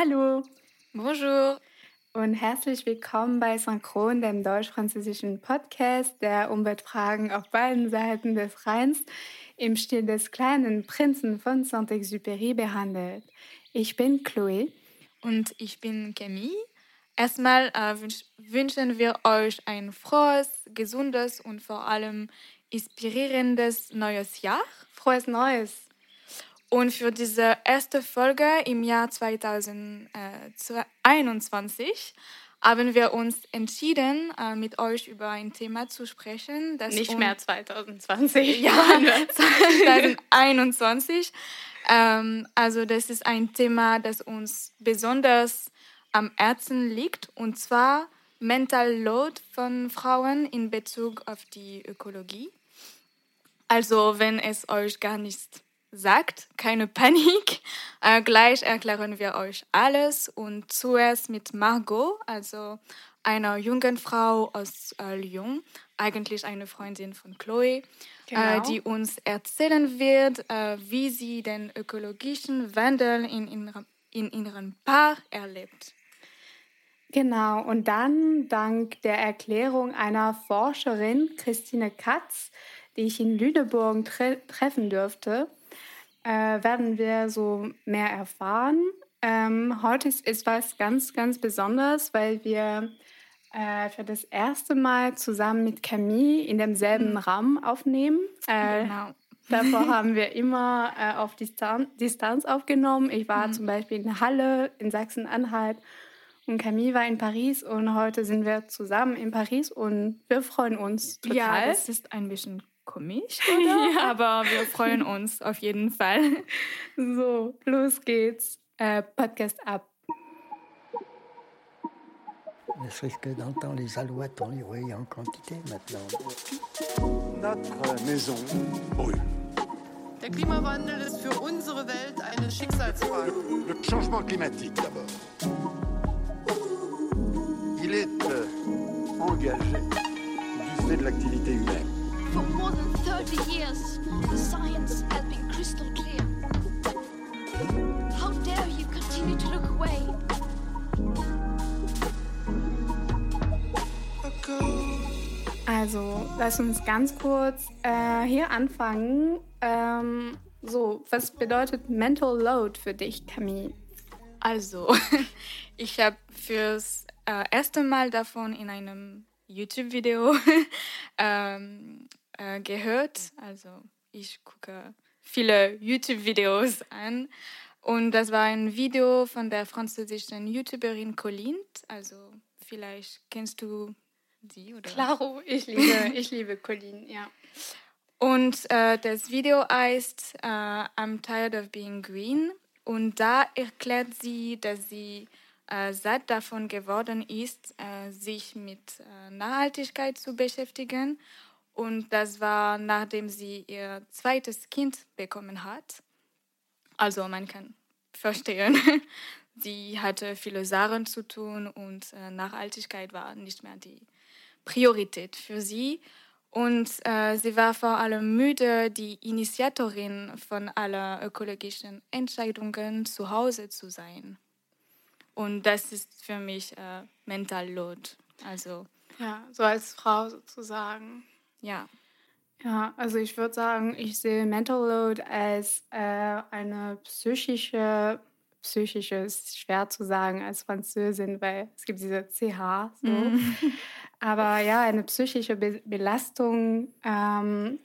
Hallo. Bonjour. Und herzlich willkommen bei Synchron, dem deutsch-französischen Podcast, der Umweltfragen auf beiden Seiten des Rheins im Stil des kleinen Prinzen von Saint-Exupéry behandelt. Ich bin Chloé. Und ich bin Camille. Erstmal äh, wünsch wünschen wir euch ein frohes, gesundes und vor allem inspirierendes neues Jahr. Frohes Neues! Und für diese erste Folge im Jahr 2021 haben wir uns entschieden, äh, mit euch über ein Thema zu sprechen. Das Nicht um mehr 2020. Ja, 2021. Ähm, also das ist ein Thema, das uns besonders am Herzen liegt, und zwar Mental Load von Frauen in Bezug auf die Ökologie. Also wenn es euch gar nicht sagt, keine Panik. Äh, gleich erklären wir euch alles und zuerst mit Margot, also einer jungen Frau aus äh, Lyon, eigentlich eine Freundin von Chloe, äh, genau. äh, die uns erzählen wird, äh, wie sie den ökologischen Wandel in, in, in ihrem Paar erlebt. Genau, und dann dank der Erklärung einer Forscherin, Christine Katz, die ich in Lüneburg tre treffen durfte, äh, werden wir so mehr erfahren. Ähm, heute ist, ist was ganz, ganz Besonderes, weil wir äh, für das erste Mal zusammen mit Camille in demselben mhm. Raum aufnehmen. Äh, genau. Davor haben wir immer äh, auf Distan Distanz aufgenommen. Ich war mhm. zum Beispiel in Halle in Sachsen-Anhalt und Camille war in Paris und heute sind wir zusammen in Paris und wir freuen uns total. Ja, es ist ein bisschen komisch, oder? ja. Aber wir freuen uns auf jeden Fall. So, los geht's. Äh, Podcast ab. Ne serait-ce que d'entendre les alouettes, on les voyait en quantité maintenant. Notre maison brûle. Der Klimawandel ist für unsere Welt eine Schicksalsfrage. Le changement climatique d'abord. Il est euh, engagé du fait de l'activité humaine. For more than 30 years, the science has been crystal clear. How dare you continue to look away? Also, lass uns ganz kurz äh, hier anfangen. Ähm, so, was bedeutet Mental Load für dich, Camille? Also, ich habe fürs äh, erste Mal davon in einem YouTube-Video ähm, äh, gehört. Also ich gucke viele YouTube-Videos an. Und das war ein Video von der französischen YouTuberin Colline. Also vielleicht kennst du sie oder? Claro, ich liebe, ich liebe Colline, ja. Und äh, das Video heißt äh, I'm tired of being green. Und da erklärt sie, dass sie äh, satt davon geworden ist, äh, sich mit äh, Nachhaltigkeit zu beschäftigen und das war, nachdem sie ihr zweites Kind bekommen hat. Also man kann verstehen, sie hatte viele Sachen zu tun und äh, Nachhaltigkeit war nicht mehr die Priorität für sie. Und äh, sie war vor allem müde, die Initiatorin von aller ökologischen Entscheidungen zu Hause zu sein. Und das ist für mich äh, Mental Load. Also ja, so als Frau sozusagen. Ja. Ja, also ich würde sagen, ich sehe Mental Load als äh, eine psychische, psychische ist schwer zu sagen als Französin, weil es gibt diese CH. So. Mm. Aber ja, eine psychische Be Belastung. Ähm,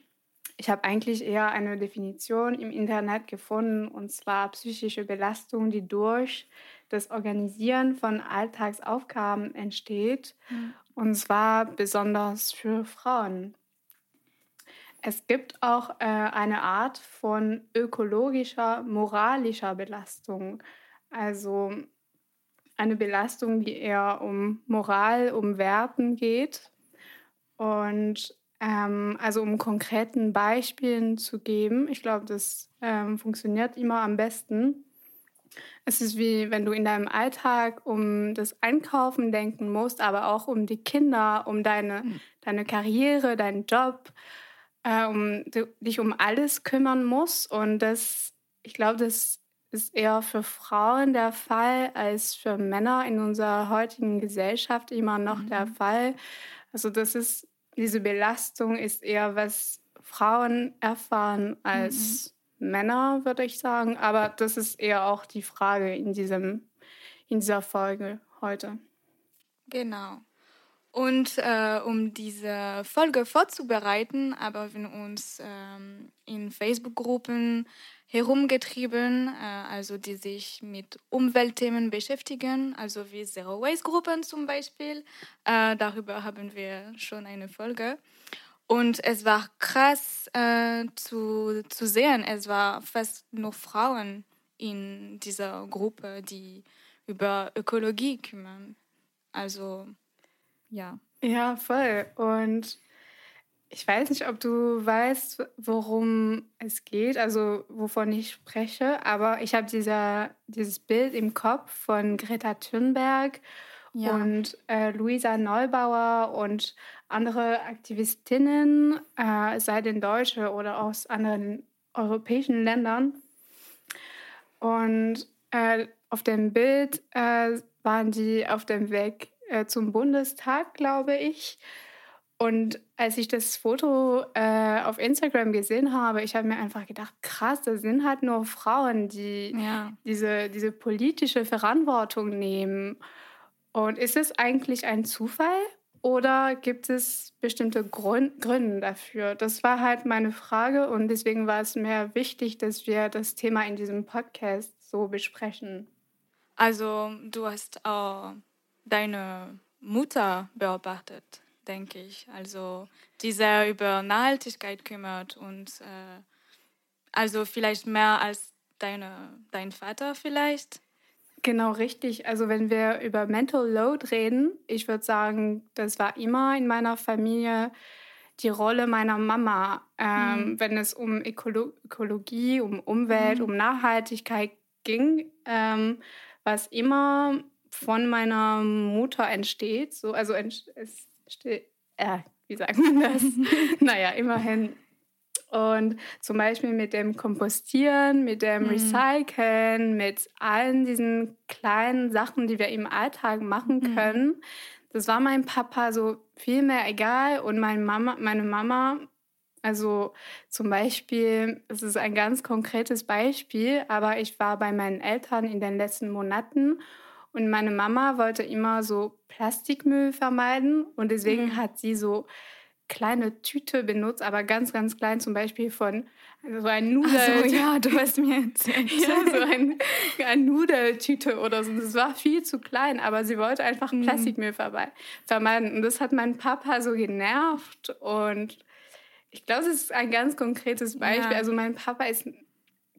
ich habe eigentlich eher eine Definition im Internet gefunden, und zwar psychische Belastung, die durch das Organisieren von Alltagsaufgaben entsteht, mm. und zwar besonders für Frauen. Es gibt auch äh, eine Art von ökologischer, moralischer Belastung. Also eine Belastung, die eher um Moral, um Werten geht. Und ähm, also um konkreten Beispielen zu geben, ich glaube, das ähm, funktioniert immer am besten. Es ist wie wenn du in deinem Alltag um das Einkaufen denken musst, aber auch um die Kinder, um deine, mhm. deine Karriere, deinen Job äh, um dich um alles kümmern muss. Und das, ich glaube, das ist eher für Frauen der Fall als für Männer in unserer heutigen Gesellschaft immer noch mhm. der Fall. Also das ist, diese Belastung ist eher, was Frauen erfahren als mhm. Männer, würde ich sagen. Aber das ist eher auch die Frage in, diesem, in dieser Folge heute. Genau. Und äh, um diese Folge vorzubereiten, haben wir uns ähm, in Facebook-Gruppen herumgetrieben, äh, also die sich mit Umweltthemen beschäftigen, also wie Zero Waste-Gruppen zum Beispiel. Äh, darüber haben wir schon eine Folge. Und es war krass äh, zu, zu sehen, es war fast nur Frauen in dieser Gruppe, die über Ökologie kümmern. Also ja. Ja, voll. Und ich weiß nicht, ob du weißt, worum es geht, also wovon ich spreche, aber ich habe dieses Bild im Kopf von Greta Thunberg ja. und äh, Luisa Neubauer und andere Aktivistinnen, äh, sei denn Deutsche oder aus anderen europäischen Ländern. Und äh, auf dem Bild äh, waren die auf dem Weg äh, zum Bundestag, glaube ich. Und als ich das Foto äh, auf Instagram gesehen habe, ich habe mir einfach gedacht, krass, das sind halt nur Frauen, die ja. diese, diese politische Verantwortung nehmen. Und ist es eigentlich ein Zufall oder gibt es bestimmte Grund, Gründe dafür? Das war halt meine Frage und deswegen war es mir wichtig, dass wir das Thema in diesem Podcast so besprechen. Also du hast auch deine Mutter beobachtet, denke ich. Also die sehr über Nachhaltigkeit kümmert und äh, also vielleicht mehr als deine, dein Vater vielleicht. Genau richtig. Also wenn wir über Mental Load reden, ich würde sagen, das war immer in meiner Familie die Rolle meiner Mama, ähm, mhm. wenn es um Ökolo Ökologie, um Umwelt, mhm. um Nachhaltigkeit ging, ähm, war es immer von meiner Mutter entsteht. So, also es steht, äh, wie sagt man das? naja, immerhin. Und zum Beispiel mit dem Kompostieren, mit dem mhm. Recyceln, mit allen diesen kleinen Sachen, die wir im Alltag machen mhm. können. Das war meinem Papa so viel mehr egal. Und meine Mama, meine Mama, also zum Beispiel, es ist ein ganz konkretes Beispiel, aber ich war bei meinen Eltern in den letzten Monaten und meine Mama wollte immer so Plastikmüll vermeiden und deswegen mhm. hat sie so kleine Tüte benutzt, aber ganz, ganz klein, zum Beispiel von so ein Nudel. Ach so, ja, du hast mir erzählt. ja, so ein, ein Nudeltüte oder so. Das war viel zu klein, aber sie wollte einfach mhm. Plastikmüll vermeiden. Und das hat mein Papa so genervt. Und ich glaube, es ist ein ganz konkretes Beispiel. Ja. Also mein Papa ist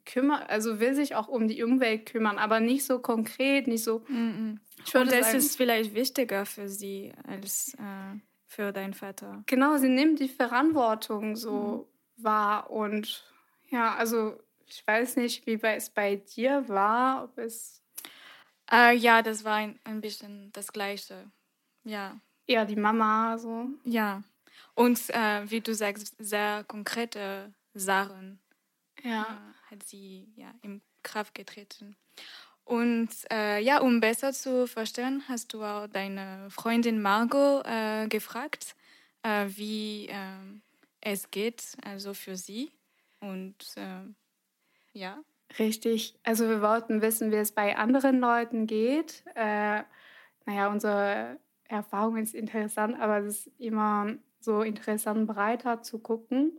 kümmert, also will sich auch um die Umwelt kümmern, aber nicht so konkret, nicht so. Mm -mm. Und das ist vielleicht wichtiger für sie als äh, für deinen Vater. Genau, sie nimmt die Verantwortung so mm. wahr und ja, also ich weiß nicht, wie es bei dir war, ob es. Äh, ja, das war ein, ein bisschen das Gleiche. Ja. Ja, die Mama so. Ja. Und äh, wie du sagst, sehr konkrete Sachen. Ja. Äh, hat sie ja in Kraft getreten. Und äh, ja, um besser zu verstehen, hast du auch deine Freundin Margot äh, gefragt, äh, wie ähm, es geht, also für sie. Und äh, ja. Richtig. Also wir wollten wissen, wie es bei anderen Leuten geht. Äh, naja, unsere Erfahrung ist interessant, aber es ist immer so interessant, breiter zu gucken.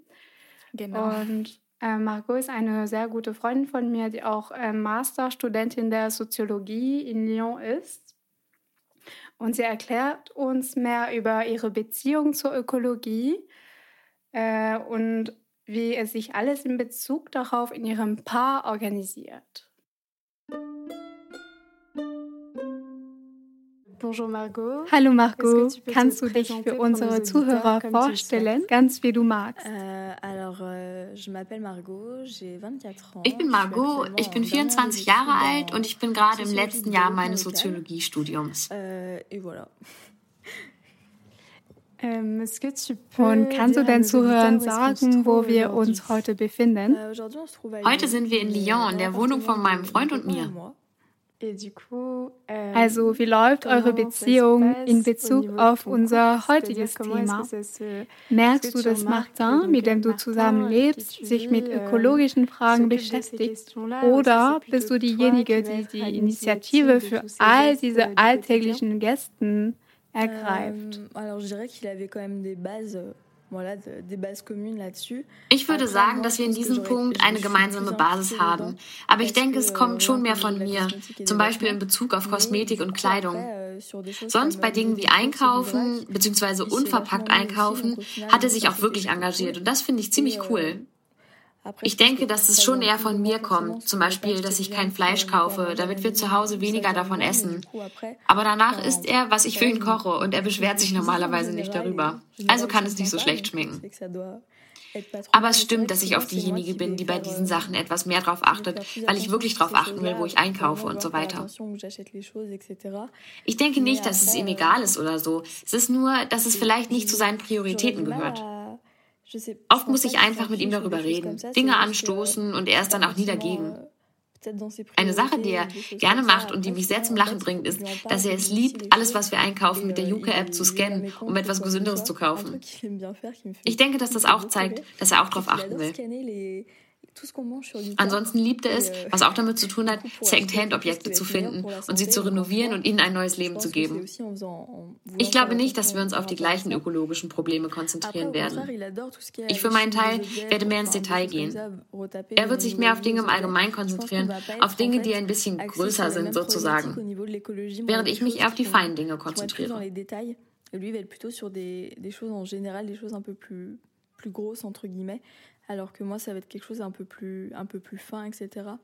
Genau. Und äh, Margot ist eine sehr gute Freundin von mir, die auch äh, Masterstudentin der Soziologie in Lyon ist. Und sie erklärt uns mehr über ihre Beziehung zur Ökologie äh, und wie es sich alles in Bezug darauf in ihrem Paar organisiert. Bonjour Margot. Hallo Margot, kannst du dich für unsere Zuhörer vorstellen, ganz wie du magst? Alors, je m'appelle Margot, j'ai 24 ans. Ich bin Margot, ich bin 24 Jahre alt und ich bin gerade im letzten Jahr meines Soziologiestudiums. Euh. Ähm, Und kannst du den Zuhörern sagen, wo wir uns heute befinden? Heute sind wir in Lyon, in der Wohnung von meinem Freund und mir. Euh, also, wie läuft eure Beziehung in Bezug auf unser heutiges Thema? Merkst du, dass Martin, mit dem du zusammen lebst, sich mit euh, ökologischen Fragen beschäftigt? Oder bist du diejenige, die die Initiative für all diese alltäglichen Gästen ergreift? Ich würde sagen, dass wir in diesem Punkt eine gemeinsame Basis haben. Aber ich denke, es kommt schon mehr von mir, zum Beispiel in Bezug auf Kosmetik und Kleidung. Euh, Sonst bei Dingen wie Einkaufen bzw. unverpackt einkaufen hat er sich auch wirklich engagiert und das finde ich ziemlich cool. Ich denke, dass es schon eher von mir kommt. Zum Beispiel, dass ich kein Fleisch kaufe, damit wir zu Hause weniger davon essen. Aber danach isst er, was ich für ihn koche und er beschwert sich normalerweise nicht darüber. Also kann es nicht so schlecht schmecken. Aber es stimmt, dass ich oft diejenige bin, die bei diesen Sachen etwas mehr drauf achtet, weil ich wirklich drauf achten will, wo ich einkaufe und so weiter. Ich denke nicht, dass es ihm egal ist oder so. Es ist nur, dass es vielleicht nicht zu seinen Prioritäten gehört. Oft muss ich einfach mit ihm darüber reden, Dinge anstoßen und er ist dann auch nie dagegen. Eine Sache, die er gerne macht und die mich sehr zum Lachen bringt, ist, dass er es liebt, alles, was wir einkaufen, mit der Yuka-App zu scannen, um etwas Gesünderes zu kaufen. Ich denke, dass das auch zeigt, dass er auch darauf achten will. Ansonsten liebt er es, euh, was auch damit zu tun hat, Second-Hand-Objekte zu finden und sie zu renovieren und ihnen ein neues Leben zu geben. Ich glaube nicht, dass wir uns auf die gleichen ökologischen Probleme konzentrieren werden. Ich für meinen Teil werde mehr ins Detail gehen. Er wird sich mehr auf Dinge im Allgemeinen konzentrieren, auf Dinge, die ein bisschen größer sind sozusagen, während ich mich eher auf die feinen Dinge konzentriere. lui va être plutôt sur des, des choses en général, des choses un peu plus, plus grosses, entre guillemets, alors que moi, ça va être quelque chose un peu plus, un peu plus fin, etc.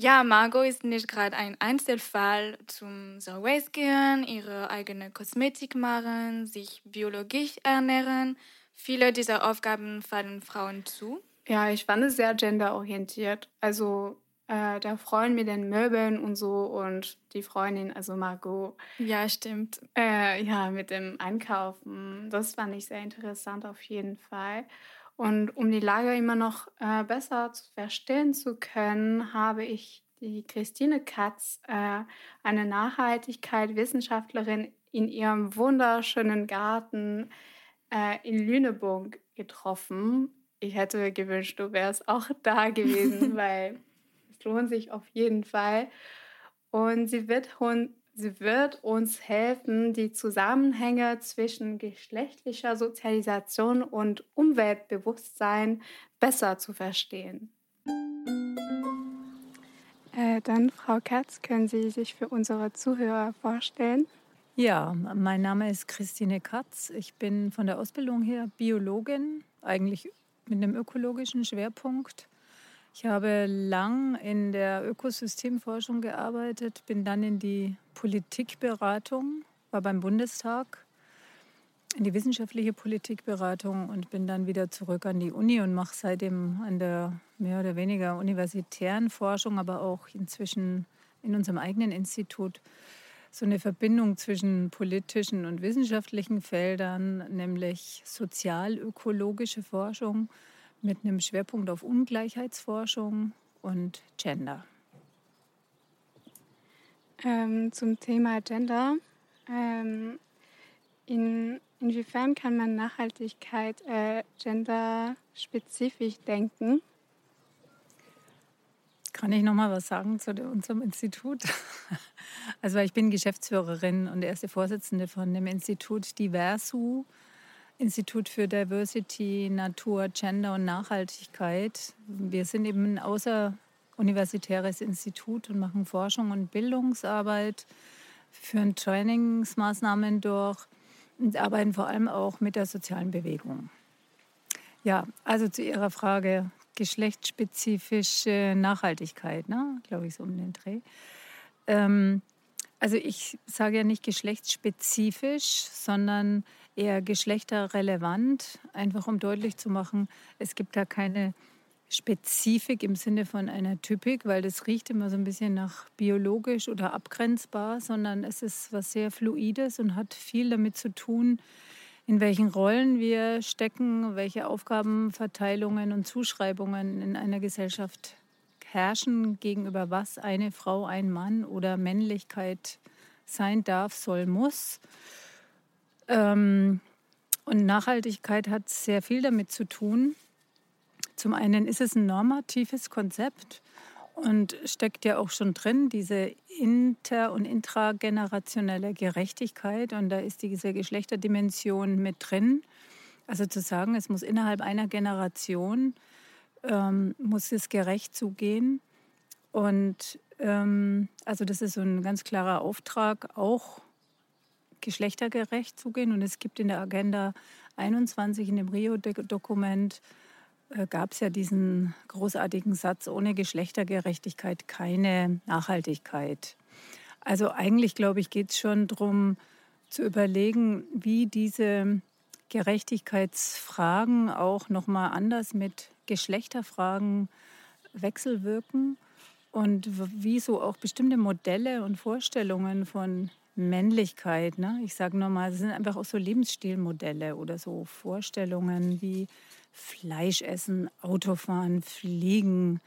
Ja, Margot ist nicht gerade ein Einzelfall zum Zero Waste gehen, ihre eigene Kosmetik machen, sich biologisch ernähren. Viele dieser Aufgaben fallen Frauen zu. Ja, ich fand es sehr genderorientiert. Also äh, der Freund mit den Möbeln und so und die Freundin, also Margot. Ja, stimmt. Äh, ja, mit dem Einkaufen. Das fand ich sehr interessant auf jeden Fall. Und um die Lage immer noch äh, besser zu verstehen zu können, habe ich die Christine Katz, äh, eine Nachhaltigkeit-Wissenschaftlerin, in ihrem wunderschönen Garten äh, in Lüneburg getroffen. Ich hätte gewünscht, du wärst auch da gewesen, weil lohnt sich auf jeden Fall. Und sie wird, sie wird uns helfen, die Zusammenhänge zwischen geschlechtlicher Sozialisation und Umweltbewusstsein besser zu verstehen. Äh, dann, Frau Katz, können Sie sich für unsere Zuhörer vorstellen? Ja, mein Name ist Christine Katz. Ich bin von der Ausbildung her Biologin, eigentlich mit einem ökologischen Schwerpunkt. Ich habe lang in der Ökosystemforschung gearbeitet, bin dann in die Politikberatung, war beim Bundestag, in die wissenschaftliche Politikberatung und bin dann wieder zurück an die Uni und mache seitdem an der mehr oder weniger universitären Forschung, aber auch inzwischen in unserem eigenen Institut so eine Verbindung zwischen politischen und wissenschaftlichen Feldern, nämlich sozialökologische Forschung mit einem Schwerpunkt auf Ungleichheitsforschung und Gender. Ähm, zum Thema Gender. Ähm, in, inwiefern kann man Nachhaltigkeit äh, genderspezifisch denken? Kann ich noch mal was sagen zu unserem Institut? Also ich bin Geschäftsführerin und erste Vorsitzende von dem Institut Diversu. Institut für Diversity, Natur, Gender und Nachhaltigkeit. Wir sind eben ein außeruniversitäres Institut und machen Forschung und Bildungsarbeit, führen Trainingsmaßnahmen durch und arbeiten vor allem auch mit der sozialen Bewegung. Ja, also zu Ihrer Frage geschlechtsspezifische Nachhaltigkeit, ne? glaube ich, so um den Dreh. Ähm, also ich sage ja nicht geschlechtsspezifisch, sondern eher geschlechterrelevant, einfach um deutlich zu machen, es gibt da keine Spezifik im Sinne von einer Typik, weil das riecht immer so ein bisschen nach biologisch oder abgrenzbar, sondern es ist was sehr Fluides und hat viel damit zu tun, in welchen Rollen wir stecken, welche Aufgabenverteilungen und Zuschreibungen in einer Gesellschaft herrschen, gegenüber was eine Frau, ein Mann oder Männlichkeit sein darf, soll, muss. Ähm, und Nachhaltigkeit hat sehr viel damit zu tun. Zum einen ist es ein normatives Konzept und steckt ja auch schon drin, diese inter- und intragenerationelle Gerechtigkeit. Und da ist diese Geschlechterdimension mit drin. Also zu sagen, es muss innerhalb einer Generation, ähm, muss es gerecht zugehen. Und ähm, also das ist so ein ganz klarer Auftrag, auch geschlechtergerecht zugehen. Und es gibt in der Agenda 21, in dem Rio-Dokument, äh, gab es ja diesen großartigen Satz, ohne Geschlechtergerechtigkeit keine Nachhaltigkeit. Also eigentlich, glaube ich, geht es schon darum zu überlegen, wie diese Gerechtigkeitsfragen auch nochmal anders mit Geschlechterfragen wechselwirken und wieso auch bestimmte Modelle und Vorstellungen von Männlichkeit, ne? ich sage nochmal, das sind einfach auch so Lebensstilmodelle oder so Vorstellungen wie Fleisch essen, Autofahren, Fliegen,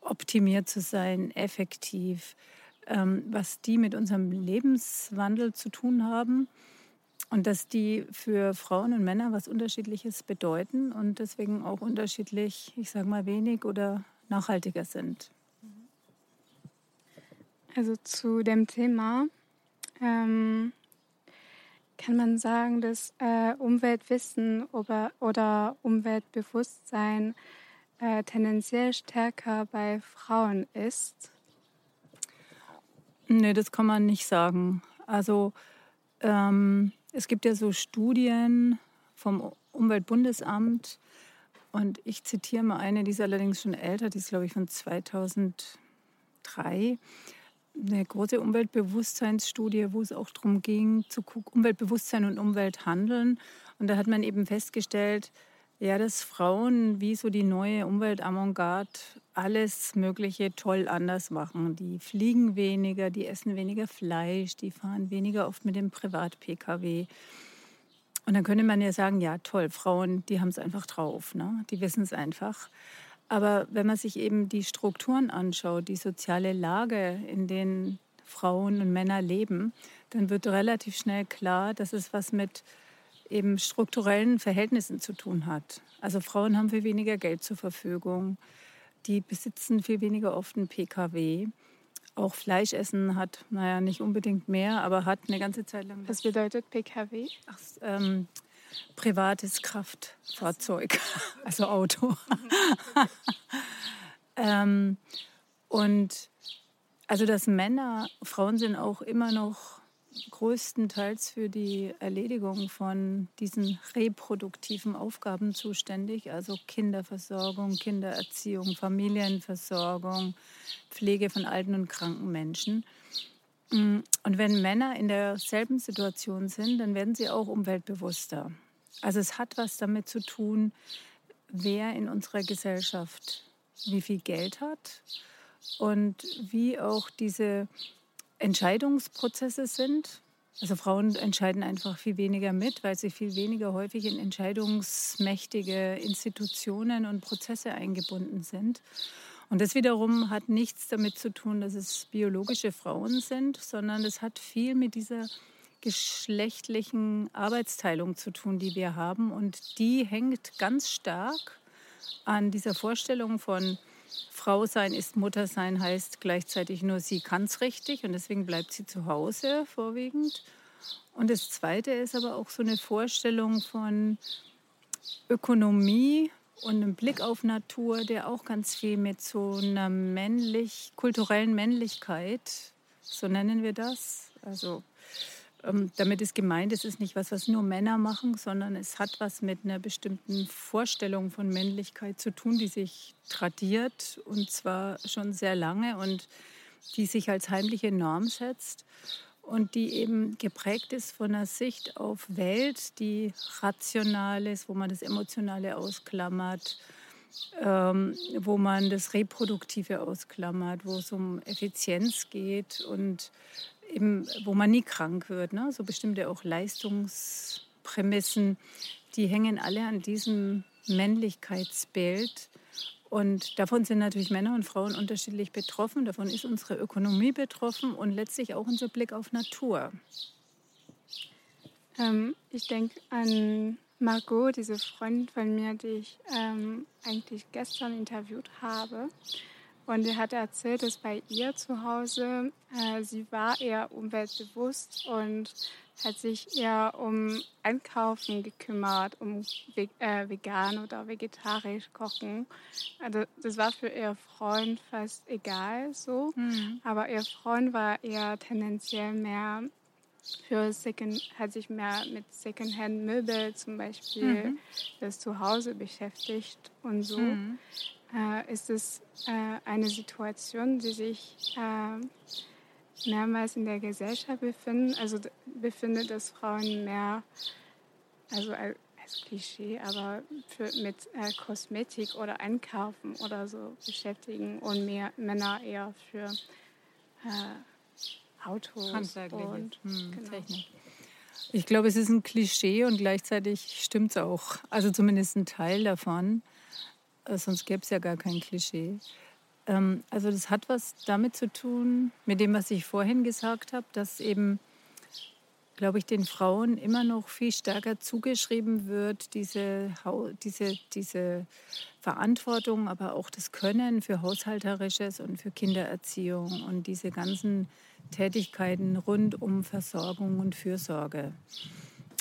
optimiert zu sein, effektiv, ähm, was die mit unserem Lebenswandel zu tun haben und dass die für Frauen und Männer was Unterschiedliches bedeuten und deswegen auch unterschiedlich, ich sage mal, wenig oder nachhaltiger sind. Also zu dem Thema ähm, kann man sagen, dass äh, Umweltwissen oder, oder Umweltbewusstsein äh, tendenziell stärker bei Frauen ist? Nee, das kann man nicht sagen. Also ähm, es gibt ja so Studien vom Umweltbundesamt und ich zitiere mal eine, die ist allerdings schon älter, die ist glaube ich von 2003 eine große Umweltbewusstseinsstudie, wo es auch darum ging, zu Umweltbewusstsein und Umwelthandeln. Und da hat man eben festgestellt, ja, dass Frauen wie so die neue Umweltavantgarde alles Mögliche toll anders machen. Die fliegen weniger, die essen weniger Fleisch, die fahren weniger oft mit dem Privat-Pkw. Und dann könnte man ja sagen, ja toll, Frauen, die haben es einfach drauf, ne? die wissen es einfach. Aber wenn man sich eben die Strukturen anschaut, die soziale Lage, in denen Frauen und Männer leben, dann wird relativ schnell klar, dass es was mit eben strukturellen Verhältnissen zu tun hat. Also Frauen haben viel weniger Geld zur Verfügung, die besitzen viel weniger oft einen Pkw. Auch Fleischessen hat, naja, nicht unbedingt mehr, aber hat eine ganze Zeit lang. Was bedeutet PKW? Ach, ähm, privates Kraftfahrzeug, also Auto. ähm, und also dass Männer, Frauen sind auch immer noch größtenteils für die Erledigung von diesen reproduktiven Aufgaben zuständig, also Kinderversorgung, Kindererziehung, Familienversorgung, Pflege von alten und kranken Menschen. Mm, und wenn Männer in derselben Situation sind, dann werden sie auch umweltbewusster. Also es hat was damit zu tun, wer in unserer Gesellschaft wie viel Geld hat und wie auch diese Entscheidungsprozesse sind. Also Frauen entscheiden einfach viel weniger mit, weil sie viel weniger häufig in entscheidungsmächtige Institutionen und Prozesse eingebunden sind. Und das wiederum hat nichts damit zu tun, dass es biologische Frauen sind, sondern es hat viel mit dieser geschlechtlichen Arbeitsteilung zu tun, die wir haben. Und die hängt ganz stark an dieser Vorstellung von Frau sein ist Mutter sein, heißt gleichzeitig nur, sie kann es richtig und deswegen bleibt sie zu Hause vorwiegend. Und das Zweite ist aber auch so eine Vorstellung von Ökonomie und einem Blick auf Natur, der auch ganz viel mit so einer männlich, kulturellen Männlichkeit, so nennen wir das. Also ähm, damit ist gemeint, es ist nicht was, was nur Männer machen, sondern es hat was mit einer bestimmten Vorstellung von Männlichkeit zu tun, die sich tradiert und zwar schon sehr lange und die sich als heimliche Norm setzt und die eben geprägt ist von einer Sicht auf Welt, die rational ist, wo man das Emotionale ausklammert, ähm, wo man das Reproduktive ausklammert, wo es um Effizienz geht und eben, wo man nie krank wird. Ne? So bestimmte auch Leistungsprämissen, die hängen alle an diesem Männlichkeitsbild. Und davon sind natürlich Männer und Frauen unterschiedlich betroffen. Davon ist unsere Ökonomie betroffen und letztlich auch unser Blick auf Natur. Ähm, ich denke an Margot, diese Freundin von mir, die ich ähm, eigentlich gestern interviewt habe. Und die hat erzählt, dass bei ihr zu Hause, äh, sie war eher umweltbewusst und hat sich eher um Einkaufen gekümmert, um äh, vegan oder vegetarisch kochen. Also das war für ihr Freund fast egal so, mhm. aber ihr Freund war eher tendenziell mehr für Second, hat sich mehr mit Secondhand-Möbel zum Beispiel mhm. das Zuhause beschäftigt und so. Mhm. Äh, ist es äh, eine Situation, die sich äh, mehrmals in der Gesellschaft befinden, also befindet, dass Frauen mehr, also als Klischee, aber für, mit äh, Kosmetik oder Einkaufen oder so beschäftigen und mehr Männer eher für äh, Autos und hm, genau. Technik. Ich glaube, es ist ein Klischee und gleichzeitig stimmt es auch. Also zumindest ein Teil davon. Äh, sonst gäbe es ja gar kein Klischee. Ähm, also das hat was damit zu tun, mit dem, was ich vorhin gesagt habe, dass eben, glaube ich, den Frauen immer noch viel stärker zugeschrieben wird, diese, diese, diese Verantwortung, aber auch das Können für Haushalterisches und für Kindererziehung und diese ganzen Tätigkeiten rund um Versorgung und Fürsorge.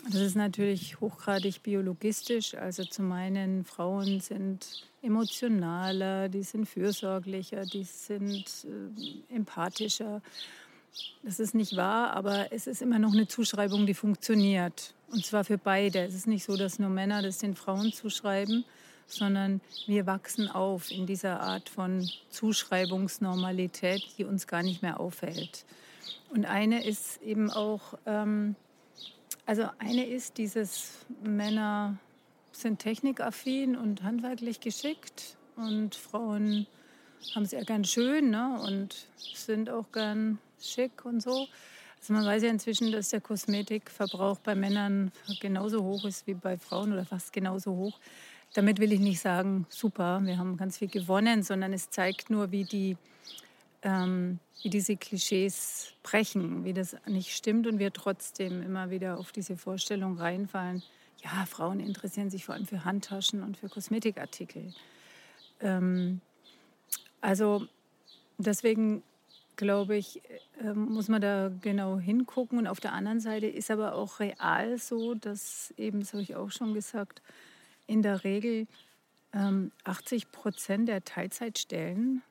Das ist natürlich hochgradig biologistisch. Also zu meinen Frauen sind emotionaler, die sind fürsorglicher, die sind äh, empathischer. Das ist nicht wahr, aber es ist immer noch eine Zuschreibung, die funktioniert. Und zwar für beide. Es ist nicht so, dass nur Männer das den Frauen zuschreiben, sondern wir wachsen auf in dieser Art von Zuschreibungsnormalität, die uns gar nicht mehr auffällt. Und eine ist eben auch, ähm, also eine ist dieses Männer sind technikaffin und handwerklich geschickt und Frauen haben es ja gern schön ne? und sind auch gern schick und so. Also man weiß ja inzwischen, dass der Kosmetikverbrauch bei Männern genauso hoch ist wie bei Frauen oder fast genauso hoch. Damit will ich nicht sagen, super, wir haben ganz viel gewonnen, sondern es zeigt nur, wie die ähm, wie diese Klischees brechen, wie das nicht stimmt und wir trotzdem immer wieder auf diese Vorstellung reinfallen, ja, Frauen interessieren sich vor allem für Handtaschen und für Kosmetikartikel. Ähm, also deswegen glaube ich, äh, muss man da genau hingucken. Und auf der anderen Seite ist aber auch real so, dass eben, das habe ich auch schon gesagt, in der Regel ähm, 80 Prozent der Teilzeitstellen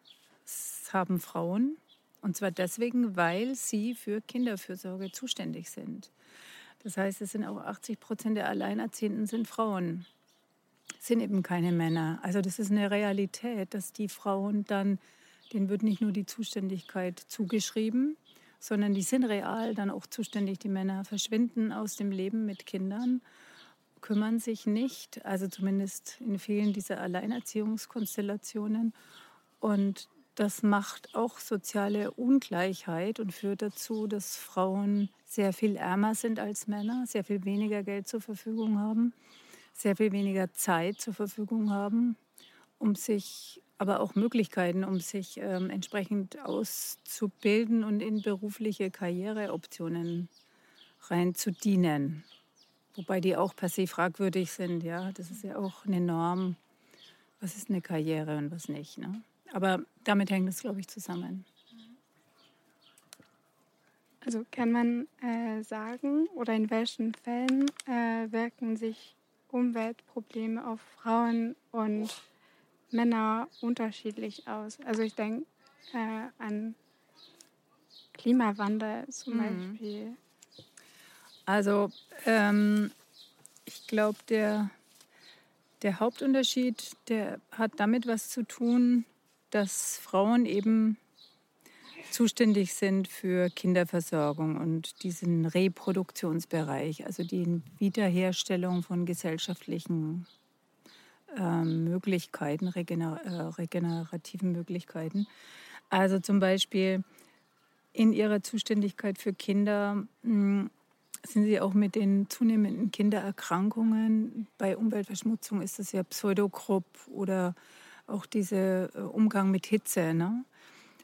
haben Frauen. Und zwar deswegen, weil sie für Kinderfürsorge zuständig sind. Das heißt, es sind auch 80 Prozent der Alleinerziehenden sind Frauen, sind eben keine Männer. Also das ist eine Realität, dass die Frauen dann, denen wird nicht nur die Zuständigkeit zugeschrieben, sondern die sind real dann auch zuständig. Die Männer verschwinden aus dem Leben mit Kindern, kümmern sich nicht, also zumindest in vielen dieser Alleinerziehungskonstellationen. Und das macht auch soziale Ungleichheit und führt dazu, dass Frauen sehr viel ärmer sind als Männer, sehr viel weniger Geld zur Verfügung haben, sehr viel weniger Zeit zur Verfügung haben, um sich, aber auch Möglichkeiten, um sich ähm, entsprechend auszubilden und in berufliche Karriereoptionen reinzudienen. Wobei die auch per se fragwürdig sind. Ja, das ist ja auch eine Norm. Was ist eine Karriere und was nicht? Ne? Aber damit hängt es, glaube ich, zusammen. Also kann man äh, sagen oder in welchen Fällen äh, wirken sich Umweltprobleme auf Frauen und Männer unterschiedlich aus? Also ich denke äh, an Klimawandel zum mhm. Beispiel. Also ähm, ich glaube, der, der Hauptunterschied, der hat damit was zu tun, dass Frauen eben zuständig sind für Kinderversorgung und diesen Reproduktionsbereich, also die Wiederherstellung von gesellschaftlichen äh, Möglichkeiten, regener äh, regenerativen Möglichkeiten. Also zum Beispiel in ihrer Zuständigkeit für Kinder mh, hm, sind Sie auch mit den zunehmenden Kindererkrankungen. Bei Umweltverschmutzung ist das ja Pseudogrupp oder auch dieser äh, Umgang mit Hitze. Ne?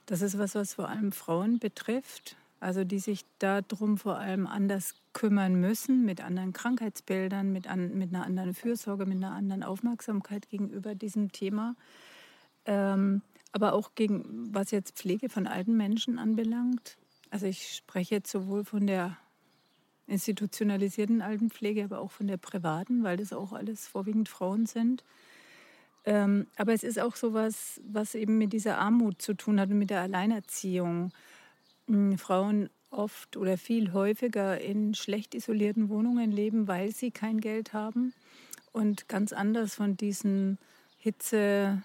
Das ist was, was vor allem Frauen betrifft, also die sich darum vor allem anders kümmern müssen, mit anderen Krankheitsbildern, mit, an, mit einer anderen Fürsorge, mit einer anderen Aufmerksamkeit gegenüber diesem Thema. Ähm, aber auch gegen, was jetzt Pflege von alten Menschen anbelangt. Also ich spreche jetzt sowohl von der institutionalisierten Altenpflege, aber auch von der privaten, weil das auch alles vorwiegend Frauen sind. Ähm, aber es ist auch so was, was eben mit dieser Armut zu tun hat und mit der Alleinerziehung. Hm, Frauen oft oder viel häufiger in schlecht isolierten Wohnungen leben, weil sie kein Geld haben und ganz anders von diesen Hitze,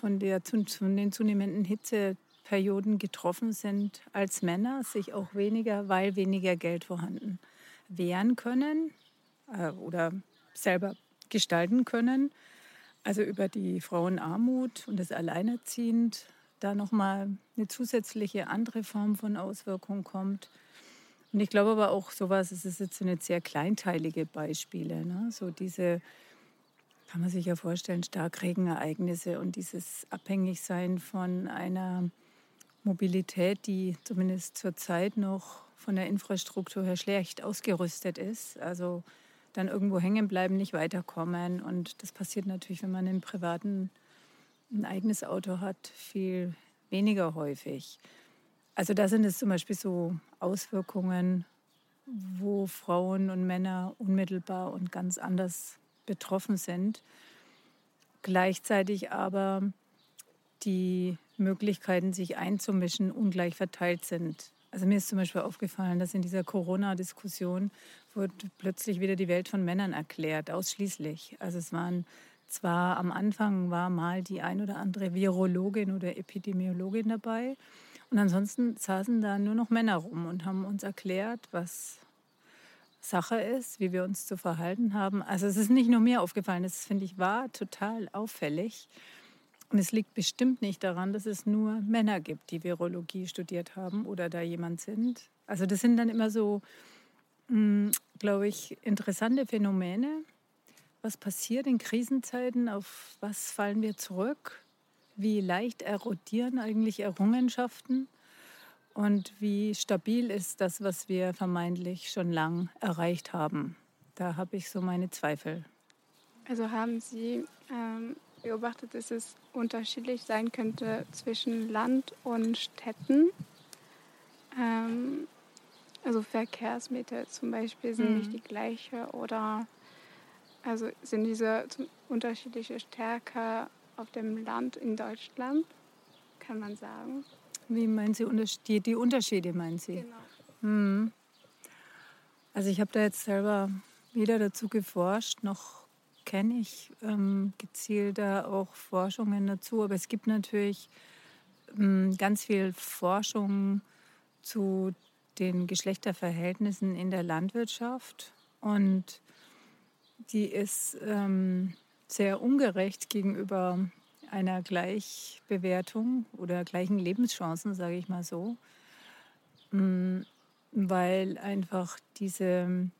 von, der, von den zunehmenden Hitzeperioden getroffen sind als Männer, sich auch weniger, weil weniger Geld vorhanden wehren können äh, oder selber gestalten können. Also über die Frauenarmut und das Alleinerziehend da nochmal eine zusätzliche andere Form von Auswirkung kommt. Und ich glaube aber auch sowas, es ist jetzt nicht sehr kleinteilige Beispiele, ne? so diese, kann man sich ja vorstellen, Starkregenereignisse und dieses Abhängigsein von einer Mobilität, die zumindest zurzeit noch von der Infrastruktur her schlecht ausgerüstet ist. Also dann irgendwo hängen bleiben, nicht weiterkommen. Und das passiert natürlich, wenn man im privaten ein eigenes Auto hat, viel weniger häufig. Also da sind es zum Beispiel so Auswirkungen, wo Frauen und Männer unmittelbar und ganz anders betroffen sind. Gleichzeitig aber die Möglichkeiten, sich einzumischen, ungleich verteilt sind. Also mir ist zum Beispiel aufgefallen, dass in dieser Corona-Diskussion wurde plötzlich wieder die Welt von Männern erklärt, ausschließlich. Also es waren zwar am Anfang war mal die ein oder andere Virologin oder Epidemiologin dabei und ansonsten saßen da nur noch Männer rum und haben uns erklärt, was Sache ist, wie wir uns zu verhalten haben. Also es ist nicht nur mir aufgefallen, das finde ich war total auffällig. Und es liegt bestimmt nicht daran, dass es nur Männer gibt, die Virologie studiert haben oder da jemand sind. Also das sind dann immer so, hm, glaube ich, interessante Phänomene, was passiert in Krisenzeiten? Auf was fallen wir zurück? Wie leicht erodieren eigentlich Errungenschaften? Und wie stabil ist das, was wir vermeintlich schon lang erreicht haben? Da habe ich so meine Zweifel. Also haben Sie ähm, beobachtet, dass es unterschiedlich sein könnte zwischen Land und Städten? Ähm, also Verkehrsmittel zum Beispiel sind mhm. nicht die gleiche oder also sind diese unterschiedliche Stärke auf dem Land in Deutschland, kann man sagen. Wie meinen Sie die, die Unterschiede, meinen Sie? Genau. Hm. Also ich habe da jetzt selber weder dazu geforscht, noch kenne ich ähm, gezielter auch Forschungen dazu. Aber es gibt natürlich ähm, ganz viel Forschung zu den Geschlechterverhältnissen in der Landwirtschaft. Und die ist ähm, sehr ungerecht gegenüber einer Gleichbewertung oder gleichen Lebenschancen, sage ich mal so, mm, weil einfach diese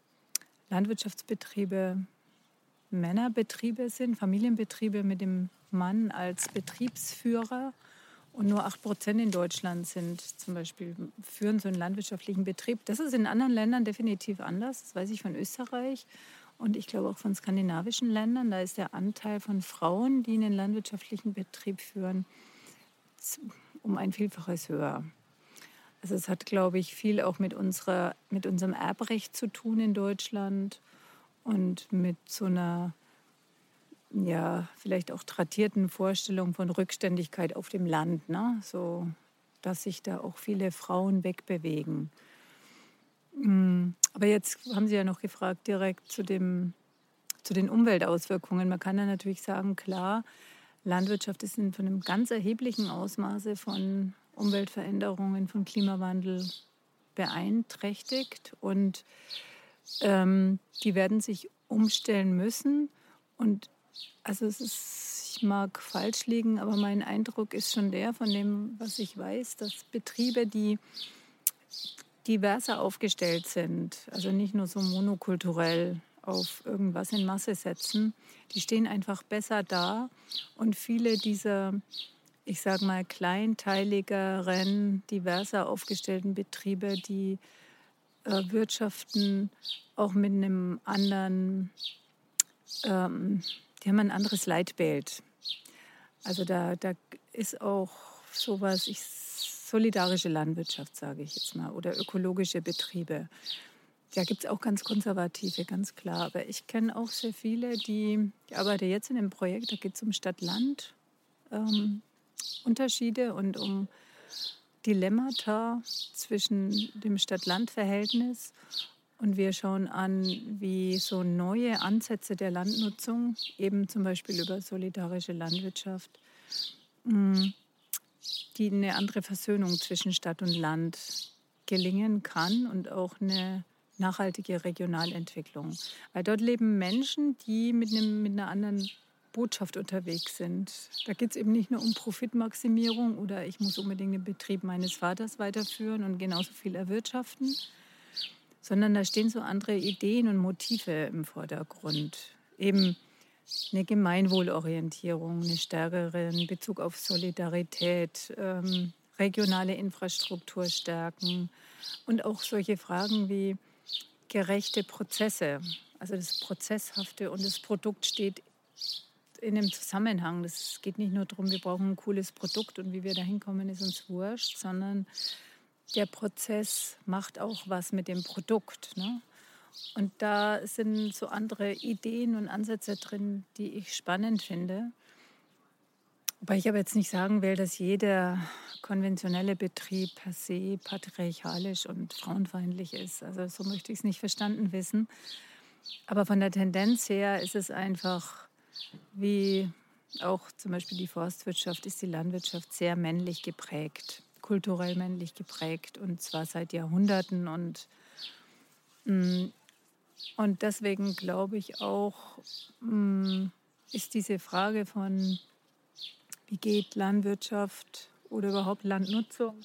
Landwirtschaftsbetriebe Männerbetriebe sind, Familienbetriebe mit dem Mann als Betriebsführer. Und nur 8 Prozent in Deutschland sind zum Beispiel, führen so einen landwirtschaftlichen Betrieb. Das ist in anderen Ländern definitiv anders. Das weiß ich von Österreich und ich glaube auch von skandinavischen Ländern, da ist der Anteil von Frauen, die einen landwirtschaftlichen Betrieb führen, um ein Vielfaches höher. Also es hat, glaube ich, viel auch mit, unserer, mit unserem Erbrecht zu tun in Deutschland und mit so einer, ja, vielleicht auch tradierten Vorstellung von Rückständigkeit auf dem Land, ne? so dass sich da auch viele Frauen wegbewegen. Mm, aber jetzt haben Sie ja noch gefragt direkt zu, dem, zu den Umweltauswirkungen. Man kann ja natürlich sagen, klar, Landwirtschaft ist in von einem ganz erheblichen Ausmaße von Umweltveränderungen, von Klimawandel beeinträchtigt und ähm, die werden sich umstellen müssen. Und also es ist, ich mag falsch liegen, aber mein Eindruck ist schon der von dem, was ich weiß, dass Betriebe, die diverser aufgestellt sind, also nicht nur so monokulturell auf irgendwas in Masse setzen, die stehen einfach besser da und viele dieser ich sage mal, kleinteiligeren, diverser aufgestellten Betriebe, die äh, wirtschaften auch mit einem anderen, ähm, die haben ein anderes Leitbild. Also da, da ist auch sowas, ich, solidarische Landwirtschaft, sage ich jetzt mal, oder ökologische Betriebe. Da gibt es auch ganz konservative, ganz klar. Aber ich kenne auch sehr viele, die, ich arbeite jetzt in einem Projekt, da geht es um Stadt-Land. Ähm, Unterschiede und um Dilemmata zwischen dem Stadt-Land-Verhältnis. Und wir schauen an, wie so neue Ansätze der Landnutzung, eben zum Beispiel über solidarische Landwirtschaft, mm, die eine andere Versöhnung zwischen Stadt und Land gelingen kann und auch eine nachhaltige Regionalentwicklung. Weil dort leben Menschen, die mit, einem, mit einer anderen Botschaft unterwegs sind. Da geht es eben nicht nur um Profitmaximierung oder ich muss unbedingt den Betrieb meines Vaters weiterführen und genauso viel erwirtschaften, sondern da stehen so andere Ideen und Motive im Vordergrund. Eben eine Gemeinwohlorientierung, eine stärkere in Bezug auf Solidarität, ähm, regionale Infrastruktur stärken und auch solche Fragen wie gerechte Prozesse. Also das Prozesshafte und das Produkt steht in einem Zusammenhang. Es geht nicht nur darum, wir brauchen ein cooles Produkt und wie wir da hinkommen, ist uns wurscht, sondern der Prozess macht auch was mit dem Produkt. Ne? Und da sind so andere Ideen und Ansätze drin, die ich spannend finde. Wobei ich aber jetzt nicht sagen will, dass jeder konventionelle Betrieb per se patriarchalisch und frauenfeindlich ist. Also so möchte ich es nicht verstanden wissen. Aber von der Tendenz her ist es einfach wie auch zum Beispiel die Forstwirtschaft ist die Landwirtschaft sehr männlich geprägt, kulturell männlich geprägt und zwar seit Jahrhunderten. Und, mm, und deswegen glaube ich auch, mm, ist diese Frage von, wie geht Landwirtschaft oder überhaupt Landnutzung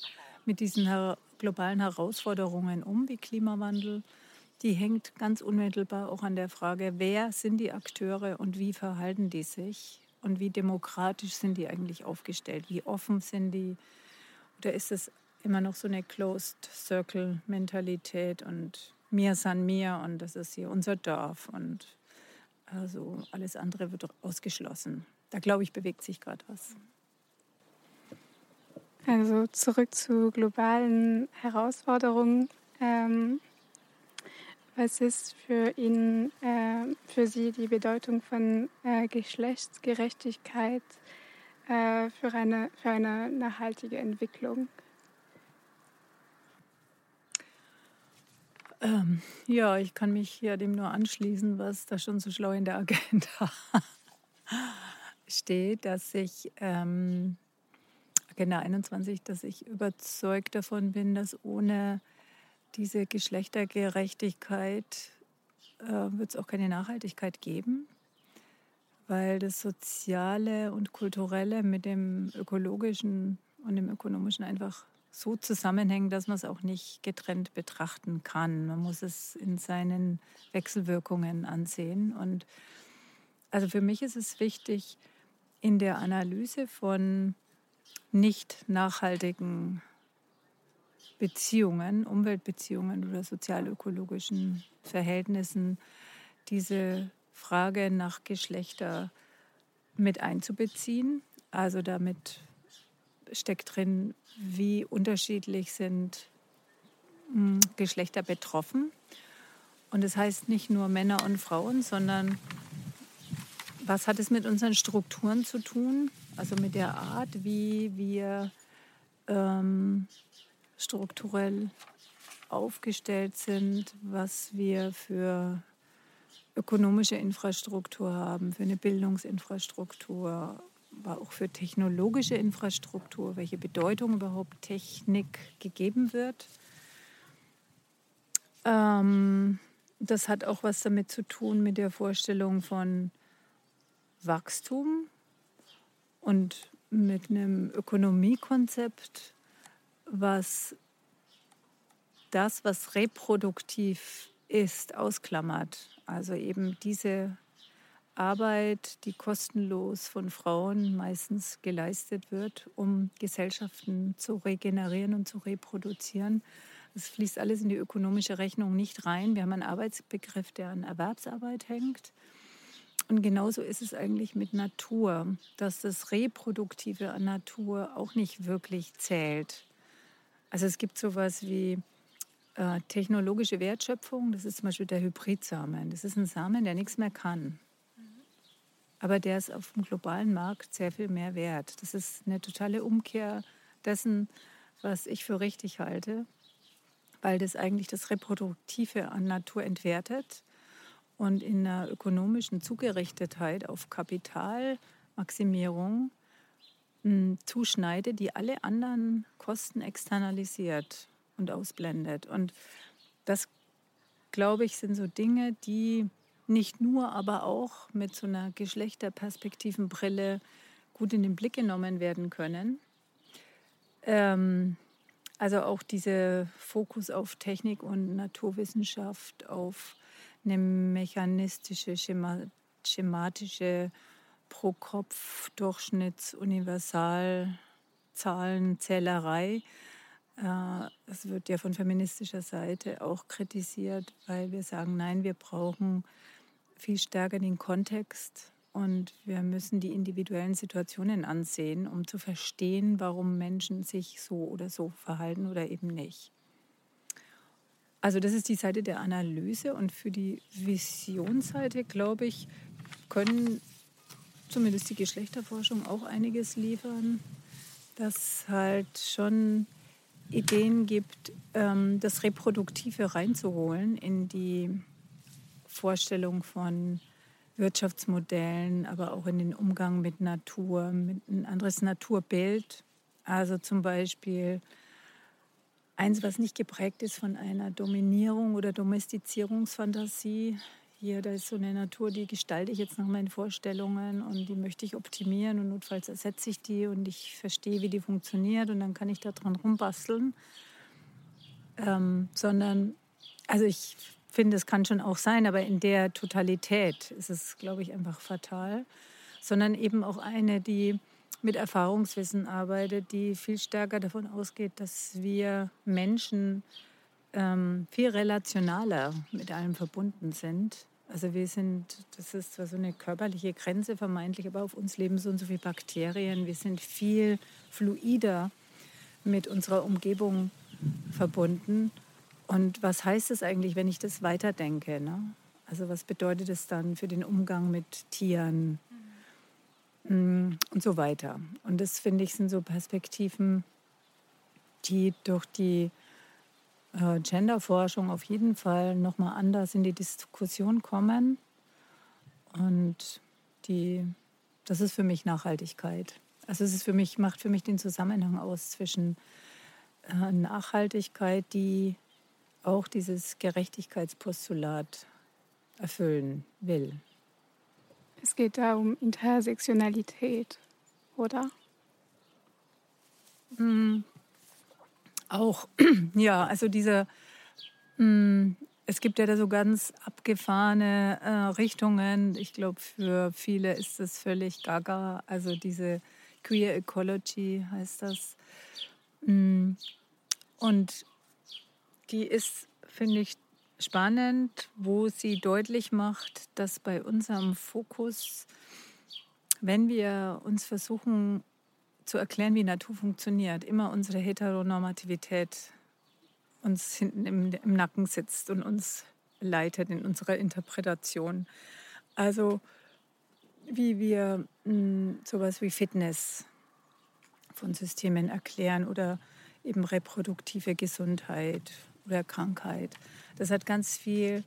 mit diesen globalen Herausforderungen um, wie Klimawandel, die hängt ganz unmittelbar auch an der Frage, wer sind die Akteure und wie verhalten die sich und wie demokratisch sind die eigentlich aufgestellt, wie offen sind die oder ist es immer noch so eine Closed Circle Mentalität und mir san mir und das ist hier unser Dorf und also alles andere wird ausgeschlossen. Da glaube ich, bewegt sich gerade was. Also zurück zu globalen Herausforderungen. Ähm, was ist für ihn, äh, für Sie die Bedeutung von äh, Geschlechtsgerechtigkeit äh, für, eine, für eine nachhaltige Entwicklung? Ähm, ja, ich kann mich hier dem nur anschließen, was da schon so schlau in der Agenda steht, dass ich ähm, Agenda 21, dass ich überzeugt davon bin, dass ohne diese Geschlechtergerechtigkeit äh, wird es auch keine Nachhaltigkeit geben, weil das Soziale und Kulturelle mit dem Ökologischen und dem Ökonomischen einfach so zusammenhängen, dass man es auch nicht getrennt betrachten kann. Man muss es in seinen Wechselwirkungen ansehen. Und also für mich ist es wichtig, in der Analyse von nicht nachhaltigen Beziehungen, Umweltbeziehungen oder sozialökologischen Verhältnissen diese Frage nach Geschlechter mit einzubeziehen. Also damit steckt drin, wie unterschiedlich sind hm, Geschlechter betroffen. Und das heißt nicht nur Männer und Frauen, sondern was hat es mit unseren Strukturen zu tun? Also mit der Art, wie wir ähm, strukturell aufgestellt sind, was wir für ökonomische Infrastruktur haben, für eine Bildungsinfrastruktur, aber auch für technologische Infrastruktur, welche Bedeutung überhaupt Technik gegeben wird. Ähm, das hat auch was damit zu tun mit der Vorstellung von Wachstum und mit einem Ökonomiekonzept, was das, was reproduktiv ist, ausklammert. Also eben diese Arbeit, die kostenlos von Frauen meistens geleistet wird, um Gesellschaften zu regenerieren und zu reproduzieren. Das fließt alles in die ökonomische Rechnung nicht rein. Wir haben einen Arbeitsbegriff, der an Erwerbsarbeit hängt. Und genauso ist es eigentlich mit Natur, dass das Reproduktive an Natur auch nicht wirklich zählt. Also es gibt sowas wie äh, technologische Wertschöpfung, das ist zum Beispiel der Hybridsamen. Das ist ein Samen, der nichts mehr kann aber der ist auf dem globalen Markt sehr viel mehr wert. Das ist eine totale Umkehr dessen, was ich für richtig halte, weil das eigentlich das Reproduktive an Natur entwertet und in einer ökonomischen Zugerichtetheit auf Kapitalmaximierung hm, zuschneidet, die alle anderen Kosten externalisiert und ausblendet. Und das, glaube ich, sind so Dinge, die nicht nur, aber auch mit so einer Geschlechterperspektivenbrille gut in den Blick genommen werden können. Ähm, also auch dieser Fokus auf Technik und Naturwissenschaft, auf eine mechanistische, schematische Pro-Kopf-Durchschnitts-Universalzahlenzählerei. Äh, es wird ja von feministischer Seite auch kritisiert, weil wir sagen, nein, wir brauchen viel stärker den Kontext und wir müssen die individuellen Situationen ansehen, um zu verstehen, warum Menschen sich so oder so verhalten oder eben nicht. Also das ist die Seite der Analyse und für die Visionsseite, glaube ich, können zumindest die Geschlechterforschung auch einiges liefern, dass halt schon Ideen gibt, ähm, das Reproduktive reinzuholen in die Vorstellung von Wirtschaftsmodellen, aber auch in den Umgang mit Natur, mit ein anderes Naturbild. Also zum Beispiel eins, was nicht geprägt ist von einer Dominierung oder Domestizierungsfantasie. Hier, da ist so eine Natur, die gestalte ich jetzt nach meinen Vorstellungen und die möchte ich optimieren und notfalls ersetze ich die und ich verstehe, wie die funktioniert und dann kann ich da dran rumbasteln. Ähm, sondern, also ich finde, es kann schon auch sein, aber in der Totalität ist es, glaube ich, einfach fatal. Sondern eben auch eine, die mit Erfahrungswissen arbeitet, die viel stärker davon ausgeht, dass wir Menschen ähm, viel relationaler mit allem verbunden sind. Also wir sind, das ist zwar so eine körperliche Grenze vermeintlich, aber auf uns leben so und so viele Bakterien. Wir sind viel fluider mit unserer Umgebung verbunden und was heißt es eigentlich, wenn ich das weiterdenke? Ne? Also was bedeutet es dann für den Umgang mit Tieren mhm. und so weiter? Und das finde ich sind so Perspektiven, die durch die äh, Genderforschung auf jeden Fall nochmal anders in die Diskussion kommen. Und die, das ist für mich Nachhaltigkeit. Also es ist für mich, macht für mich den Zusammenhang aus zwischen äh, Nachhaltigkeit, die auch dieses Gerechtigkeitspostulat erfüllen will. Es geht da um Intersektionalität, oder? Auch, ja, also diese, mm, es gibt ja da so ganz abgefahrene äh, Richtungen. Ich glaube, für viele ist das völlig gaga. Also diese Queer Ecology heißt das. Mm, und die ist, finde ich, spannend, wo sie deutlich macht, dass bei unserem Fokus, wenn wir uns versuchen zu erklären, wie Natur funktioniert, immer unsere Heteronormativität uns hinten im, im Nacken sitzt und uns leitet in unserer Interpretation. Also wie wir mh, hm, sowas wie Fitness von Systemen erklären oder eben reproduktive Gesundheit oder Krankheit. Das hat ganz viel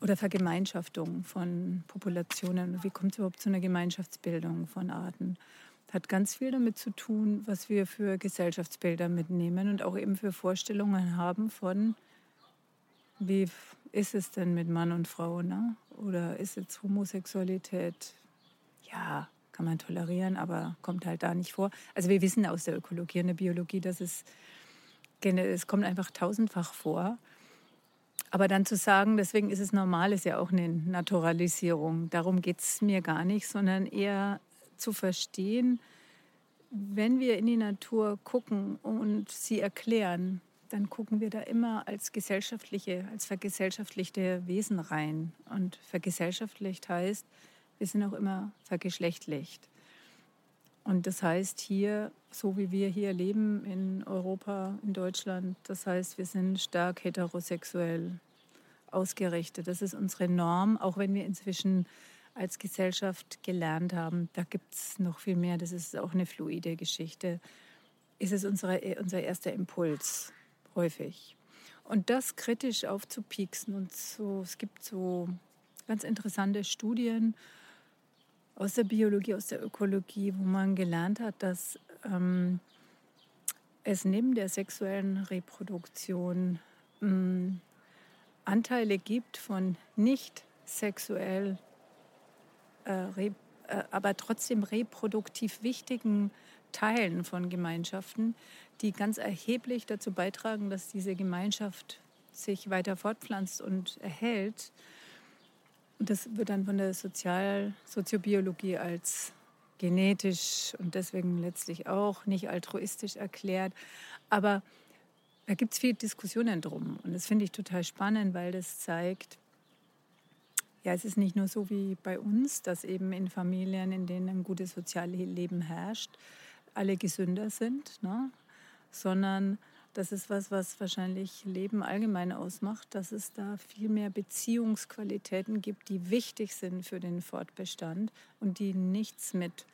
oder Vergemeinschaftung von Populationen. Wie kommt es überhaupt zu einer Gemeinschaftsbildung von Arten? Hat ganz viel damit zu tun, was wir für Gesellschaftsbilder mitnehmen und auch eben für Vorstellungen haben von, wie ist es denn mit Mann und Frau? Ne? Oder ist jetzt Homosexualität ja, kann man tolerieren, aber kommt halt da nicht vor. Also wir wissen aus der Ökologie und der Biologie, dass es, es kommt einfach tausendfach vor. Aber dann zu sagen, deswegen ist es normal, ist ja auch eine Naturalisierung. Darum geht es mir gar nicht, sondern eher zu verstehen, wenn wir in die Natur gucken und sie erklären, dann gucken wir da immer als gesellschaftliche, als vergesellschaftlichte Wesen rein. Und vergesellschaftlicht heißt, wir sind auch immer vergeschlechtlicht. Und das heißt hier, so wie wir hier leben in Europa, in Deutschland, das heißt, wir sind stark heterosexuell ausgerichtet. Das ist unsere Norm, auch wenn wir inzwischen als Gesellschaft gelernt haben, da gibt es noch viel mehr, das ist auch eine fluide Geschichte, ist es unsere, unser erster Impuls häufig. Und das kritisch aufzupieksen und so, es gibt so ganz interessante Studien aus der Biologie, aus der Ökologie, wo man gelernt hat, dass ähm, es neben der sexuellen Reproduktion ähm, Anteile gibt von nicht sexuell äh, äh, aber trotzdem reproduktiv wichtigen Teilen von Gemeinschaften, die ganz erheblich dazu beitragen, dass diese Gemeinschaft sich weiter fortpflanzt und erhält. Und das wird dann von der Sozial Soziobiologie als genetisch und deswegen letztlich auch nicht altruistisch erklärt. Aber da gibt es viele Diskussionen drum. Und das finde ich total spannend, weil das zeigt, ja, es ist nicht nur so wie bei uns, dass eben in Familien, in denen ein gutes soziales Leben herrscht, alle gesünder sind, ne? sondern das ist was, was wahrscheinlich Leben allgemein ausmacht, dass es da viel mehr Beziehungsqualitäten gibt, die wichtig sind für den Fortbestand und die nichts mit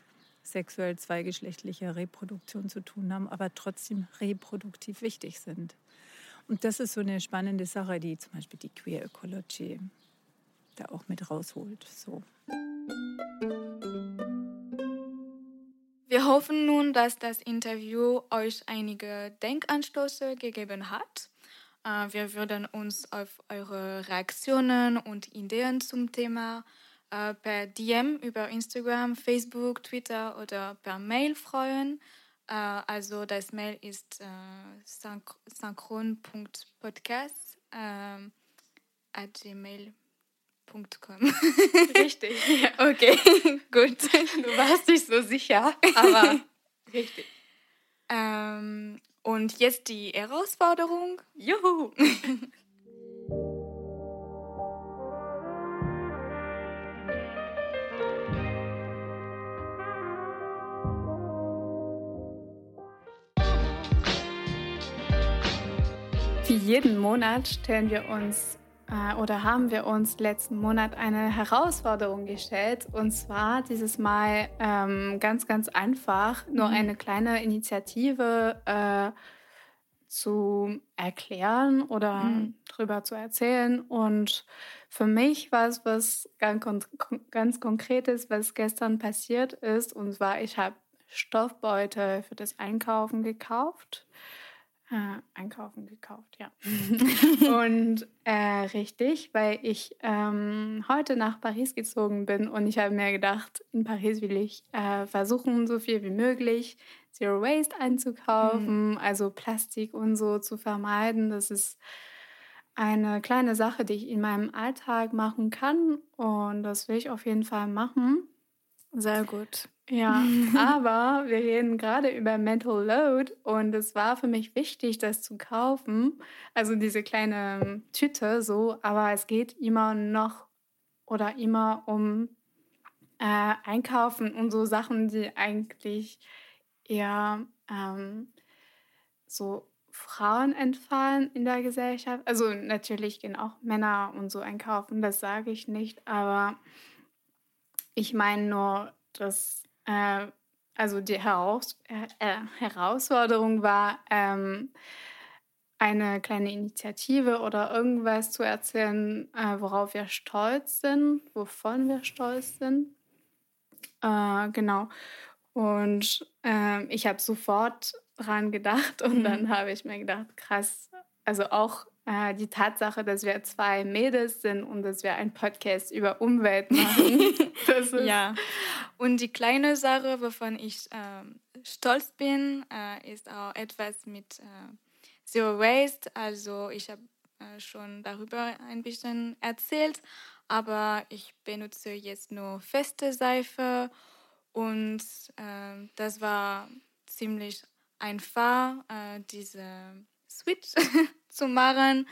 sexuell zweigeschlechtlicher Reproduktion zu tun haben, aber trotzdem reproduktiv wichtig sind. Und das ist so eine spannende Sache, die zum Beispiel die Queer Ecology da auch mit rausholt. So. Wir hoffen nun, dass das Interview euch einige Denkanstöße gegeben hat. Äh, wir würden uns auf eure Reaktionen und Ideen zum Thema äh, per DM über Instagram, Facebook, Twitter oder per Mail freuen. Äh, also das Mail ist synchron.podcast at gmail.com Com. Richtig. Ja. Okay, gut. Du warst nicht so sicher, aber richtig. Ähm, und jetzt die Herausforderung. Juhu! Wie jeden Monat stellen wir uns oder haben wir uns letzten Monat eine Herausforderung gestellt. Und zwar dieses Mal ähm, ganz, ganz einfach, nur mhm. eine kleine Initiative äh, zu erklären oder mhm. drüber zu erzählen. Und für mich war es was ganz, ganz Konkretes, was gestern passiert ist. Und zwar, ich habe Stoffbeutel für das Einkaufen gekauft. Äh, einkaufen gekauft, ja. und äh, richtig, weil ich ähm, heute nach Paris gezogen bin und ich habe mir gedacht, in Paris will ich äh, versuchen, so viel wie möglich Zero Waste einzukaufen, mhm. also Plastik und so zu vermeiden. Das ist eine kleine Sache, die ich in meinem Alltag machen kann und das will ich auf jeden Fall machen. Sehr gut. Ja, aber wir reden gerade über Mental Load und es war für mich wichtig, das zu kaufen. Also diese kleine Tüte so, aber es geht immer noch oder immer um äh, Einkaufen und so Sachen, die eigentlich eher ähm, so Frauen entfallen in der Gesellschaft. Also natürlich gehen auch Männer und so einkaufen, das sage ich nicht, aber ich meine nur, dass äh, also die Heraus äh, Herausforderung war, ähm, eine kleine Initiative oder irgendwas zu erzählen, äh, worauf wir stolz sind, wovon wir stolz sind. Äh, genau. Und ähm, ich habe sofort dran gedacht und mhm. dann habe ich mir gedacht, krass, also auch die Tatsache, dass wir zwei Mädels sind und dass wir einen Podcast über Umwelt machen. ja. Und die kleine Sache, wovon ich äh, stolz bin, äh, ist auch etwas mit äh, Zero Waste. Also ich habe äh, schon darüber ein bisschen erzählt, aber ich benutze jetzt nur feste Seife und äh, das war ziemlich einfach, äh, diese Switch zu machen.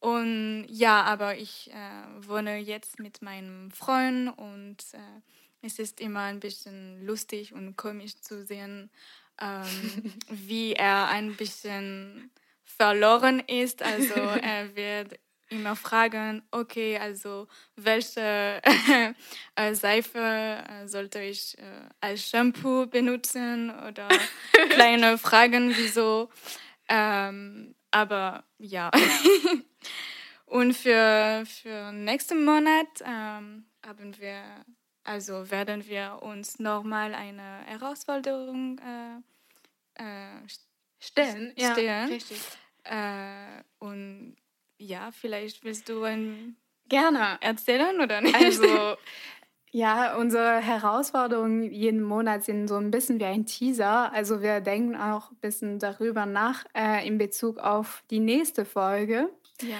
Und ja, aber ich äh, wohne jetzt mit meinem Freund und äh, es ist immer ein bisschen lustig und komisch zu sehen, ähm, wie er ein bisschen verloren ist. Also er wird immer fragen, okay, also welche äh, Seife äh, sollte ich äh, als Shampoo benutzen oder kleine Fragen, wieso. Ähm, aber ja. Und für, für nächsten Monat ähm, haben wir, also werden wir uns nochmal eine Herausforderung äh, äh, stellen. Ja, stellen. richtig. Äh, und ja, vielleicht willst du ein gerne erzählen oder nicht? Also ja, unsere Herausforderungen jeden Monat sind so ein bisschen wie ein Teaser. Also wir denken auch ein bisschen darüber nach äh, in Bezug auf die nächste Folge. Ja.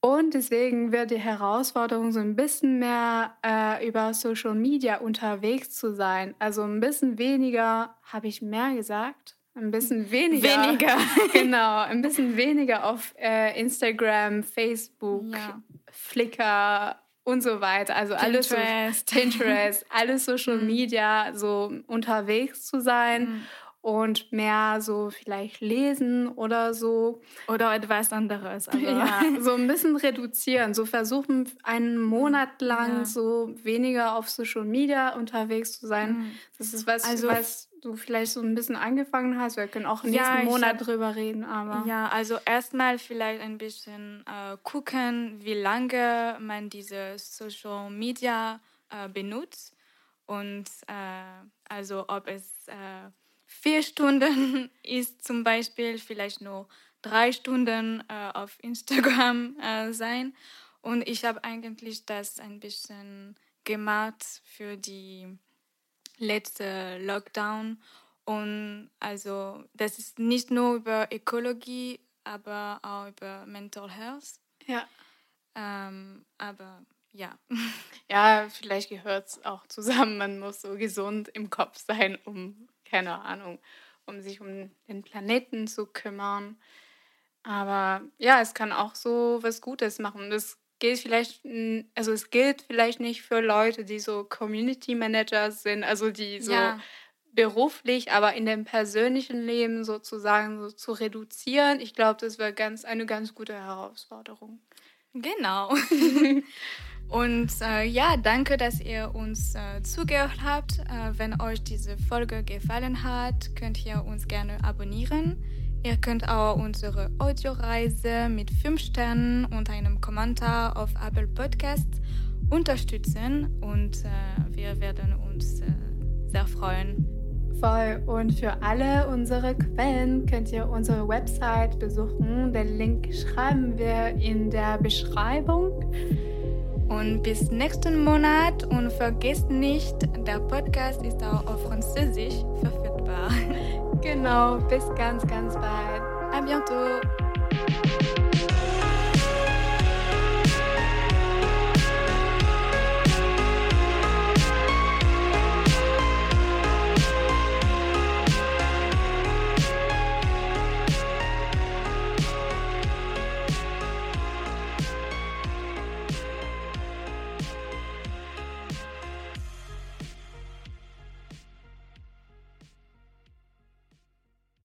Und deswegen wird die Herausforderung so ein bisschen mehr äh, über Social Media unterwegs zu sein. Also ein bisschen weniger, habe ich mehr gesagt? Ein bisschen weniger. Weniger. genau, ein bisschen weniger auf äh, Instagram, Facebook, ja. Flickr und so weiter. Also Pinterest. alles so, Pinterest, alles Social mhm. Media, so unterwegs zu sein. Mhm und mehr so vielleicht lesen oder so. Oder etwas anderes. Aber ja, so ein bisschen reduzieren. So versuchen, einen Monat lang ja. so weniger auf Social Media unterwegs zu sein. Mhm. Das ist was, also, was du vielleicht so ein bisschen angefangen hast. Wir können auch nächsten ja, Monat hab, drüber reden. Aber ja, also erstmal vielleicht ein bisschen äh, gucken, wie lange man diese Social Media äh, benutzt. Und äh, also ob es äh, vier Stunden ist zum Beispiel vielleicht nur drei Stunden äh, auf Instagram äh, sein. Und ich habe eigentlich das ein bisschen gemacht für die letzte Lockdown. Und also das ist nicht nur über Ökologie, aber auch über Mental Health. Ja. Ähm, aber ja. Ja, vielleicht gehört es auch zusammen. Man muss so gesund im Kopf sein, um keine Ahnung, um sich um den Planeten zu kümmern. Aber ja, es kann auch so was Gutes machen. Das gilt vielleicht, also es gilt vielleicht nicht für Leute, die so Community Manager sind, also die so ja. beruflich, aber in dem persönlichen Leben sozusagen so zu reduzieren. Ich glaube, das wäre ganz eine ganz gute Herausforderung. Genau. Und äh, ja, danke, dass ihr uns äh, zugehört habt. Äh, wenn euch diese Folge gefallen hat, könnt ihr uns gerne abonnieren. Ihr könnt auch unsere Audioreise mit 5 Sternen und einem Kommentar auf Apple Podcasts unterstützen und äh, wir werden uns äh, sehr freuen. Voll. Und für alle unsere Quellen könnt ihr unsere Website besuchen. Den Link schreiben wir in der Beschreibung. Und bis nächsten Monat und vergesst nicht, der Podcast ist auch auf Französisch verfügbar. Genau, bis ganz, ganz bald. À bientôt.